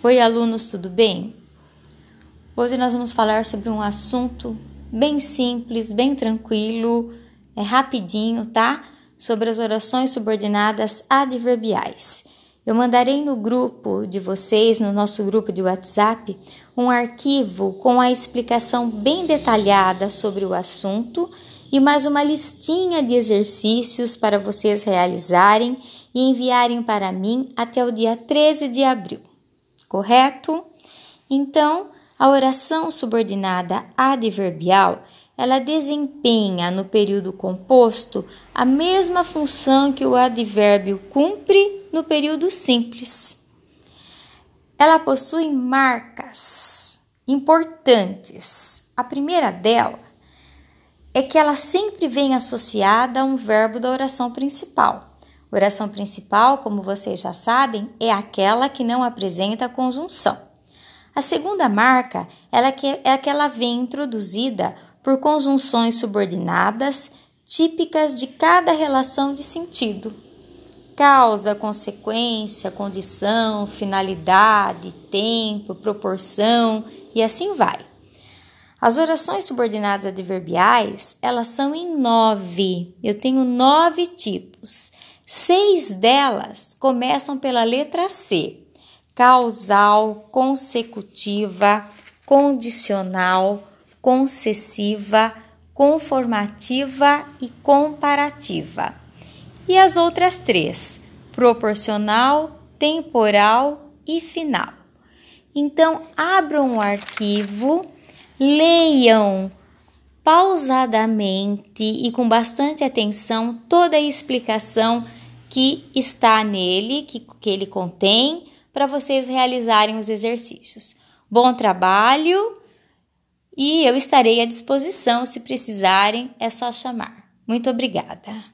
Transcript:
Oi, alunos, tudo bem? Hoje nós vamos falar sobre um assunto bem simples, bem tranquilo, é rapidinho, tá? Sobre as orações subordinadas adverbiais. Eu mandarei no grupo de vocês, no nosso grupo de WhatsApp, um arquivo com a explicação bem detalhada sobre o assunto e mais uma listinha de exercícios para vocês realizarem e enviarem para mim até o dia 13 de abril correto? Então, a oração subordinada adverbial, ela desempenha no período composto a mesma função que o advérbio cumpre no período simples. Ela possui marcas importantes. A primeira dela é que ela sempre vem associada a um verbo da oração principal. Oração principal, como vocês já sabem, é aquela que não apresenta conjunção. A segunda marca é que ela vem introduzida por conjunções subordinadas típicas de cada relação de sentido. Causa, consequência, condição, finalidade, tempo, proporção e assim vai. As orações subordinadas adverbiais, elas são em nove. Eu tenho nove tipos. Seis delas começam pela letra C: causal, consecutiva, condicional, concessiva, conformativa e comparativa. E as outras três: proporcional, temporal e final. Então, abram o arquivo, leiam pausadamente e com bastante atenção toda a explicação que está nele, que, que ele contém, para vocês realizarem os exercícios. Bom trabalho e eu estarei à disposição se precisarem, é só chamar. Muito obrigada.